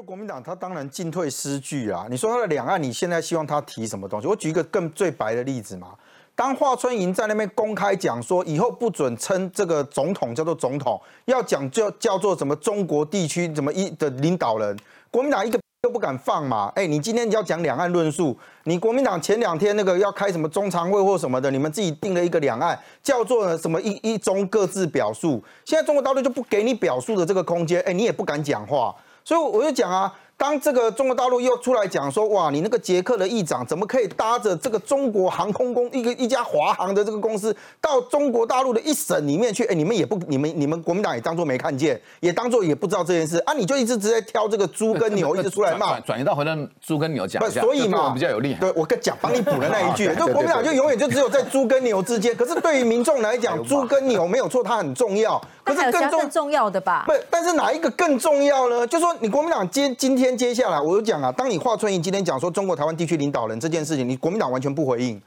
得国民党他当然进退失据啊。你说他的两岸，你现在希望他提什么东西？我举一个更最白的例子嘛。当华春莹在那边公开讲说，以后不准称这个总统叫做总统，要讲叫叫做什么中国地区怎么一的领导人，国民党一个都不敢放嘛。哎，你今天要讲两岸论述，你国民党前两天那个要开什么中常会或什么的，你们自己定了一个两岸叫做什么一一中各自表述，现在中国大陆就不给你表述的这个空间，哎，你也不敢讲话，所以我就讲啊。当这个中国大陆又出来讲说，哇，你那个捷克的议长怎么可以搭着这个中国航空公一个一家华航的这个公司到中国大陆的一省里面去？哎，你们也不，你们 你们国民党也当做没看见，也当做也不知道这件事啊？你就一直直接挑这个猪跟牛，一直出来骂，转移到回到猪跟牛讲，所以嘛比较有利。对我跟讲，帮你补了那一句，就国民党就永远就只有在猪跟牛之间。可是对于民众来讲，猪跟牛没有错，它很重要。可是更重要的吧？不，但是哪一个更重要呢？就说你国民党今今天接下来，我就讲啊，当你华春莹今天讲说中国台湾地区领导人这件事情，你国民党完全不回应。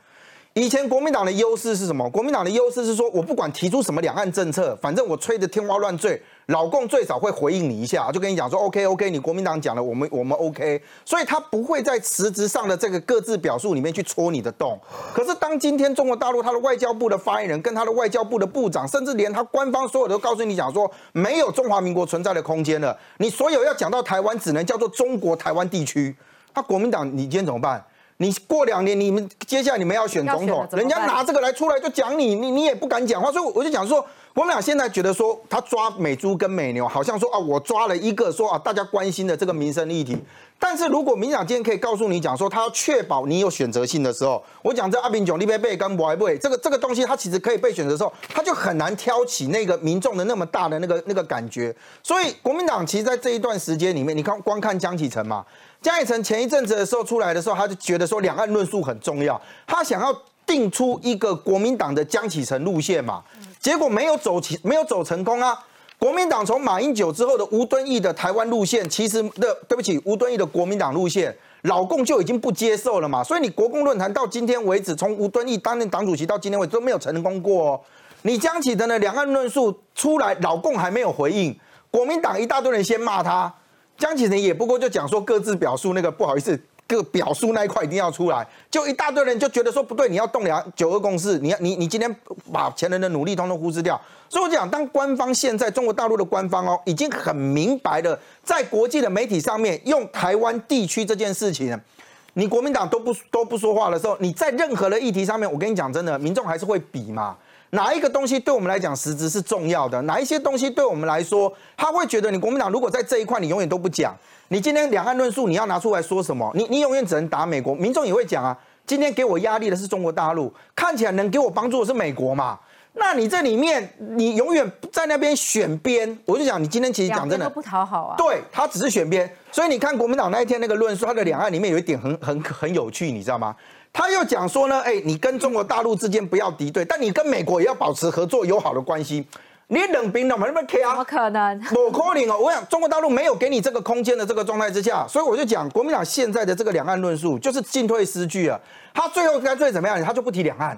以前国民党的优势是什么？国民党的优势是说，我不管提出什么两岸政策，反正我吹得天花乱坠，老共最少会回应你一下，就跟你讲说，OK OK，你国民党讲了，我们我们 OK，所以他不会在实质上的这个各自表述里面去戳你的洞。可是当今天中国大陆他的外交部的发言人跟他的外交部的部长，甚至连他官方所有都告诉你讲说，没有中华民国存在的空间了，你所有要讲到台湾，只能叫做中国台湾地区。那国民党，你今天怎么办？你过两年，你们接下来你们要选总统，人家拿这个来出来就讲你，你你也不敢讲话，所以我就讲说，我们俩现在觉得说，他抓美猪跟美牛，好像说啊，我抓了一个说啊，大家关心的这个民生议题。但是如果民党今天可以告诉你讲说，他要确保你有选择性的时候，我讲这阿炳炯、李贝贝跟博爱贝，这个这个东西，他其实可以被选择的时候，他就很难挑起那个民众的那么大的那个那个感觉。所以国民党其实在这一段时间里面，你看光看江启臣嘛。江启臣前一阵子的时候出来的时候，他就觉得说两岸论述很重要，他想要定出一个国民党的江启臣路线嘛，结果没有走起，没有走成功啊。国民党从马英九之后的吴敦义的台湾路线，其实的对不起，吴敦义的国民党路线，老共就已经不接受了嘛。所以你国共论坛到今天为止，从吴敦义担任党主席到今天为止都没有成功过。哦。你江启臣的两岸论述出来，老共还没有回应，国民党一大堆人先骂他。江启臣也不过就讲说各自表述那个不好意思，就表述那一块一定要出来，就一大堆人就觉得说不对，你要动两九二共识，你要你你今天把前人的努力通通忽视掉。所以我讲，当官方现在中国大陆的官方哦，已经很明白了在国际的媒体上面用台湾地区这件事情，你国民党都不都不说话的时候，你在任何的议题上面，我跟你讲真的，民众还是会比嘛。哪一个东西对我们来讲实质是重要的？哪一些东西对我们来说，他会觉得你国民党如果在这一块你永远都不讲，你今天两岸论述你要拿出来说什么？你你永远只能打美国，民众也会讲啊。今天给我压力的是中国大陆，看起来能给我帮助的是美国嘛？那你这里面你永远在那边选边，我就讲你今天其实讲真的不讨好啊。对他只是选边，所以你看国民党那一天那个论述，他的两岸里面有一点很很很有趣，你知道吗？他又讲说呢，哎，你跟中国大陆之间不要敌对，但你跟美国也要保持合作友好的关系。你冷冰冷嘛，那么 care？怎么可能？我可能哦，我想中国大陆没有给你这个空间的这个状态之下，所以我就讲国民党现在的这个两岸论述就是进退失据啊。他最后干脆怎么样？他就不提两岸。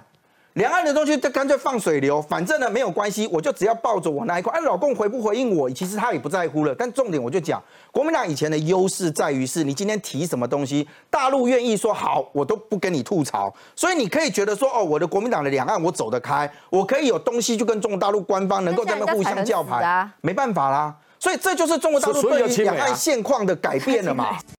两岸的东西就干脆放水流，反正呢没有关系，我就只要抱着我那一块。哎，老公回不回应我，其实他也不在乎了。但重点我就讲，国民党以前的优势在于是，你今天提什么东西，大陆愿意说好，我都不跟你吐槽。所以你可以觉得说，哦，我的国民党的两岸我走得开，我可以有东西就跟中国大陆官方能够这么互相叫牌，没办法啦。所以这就是中国大陆对于两岸现况的改变了嘛。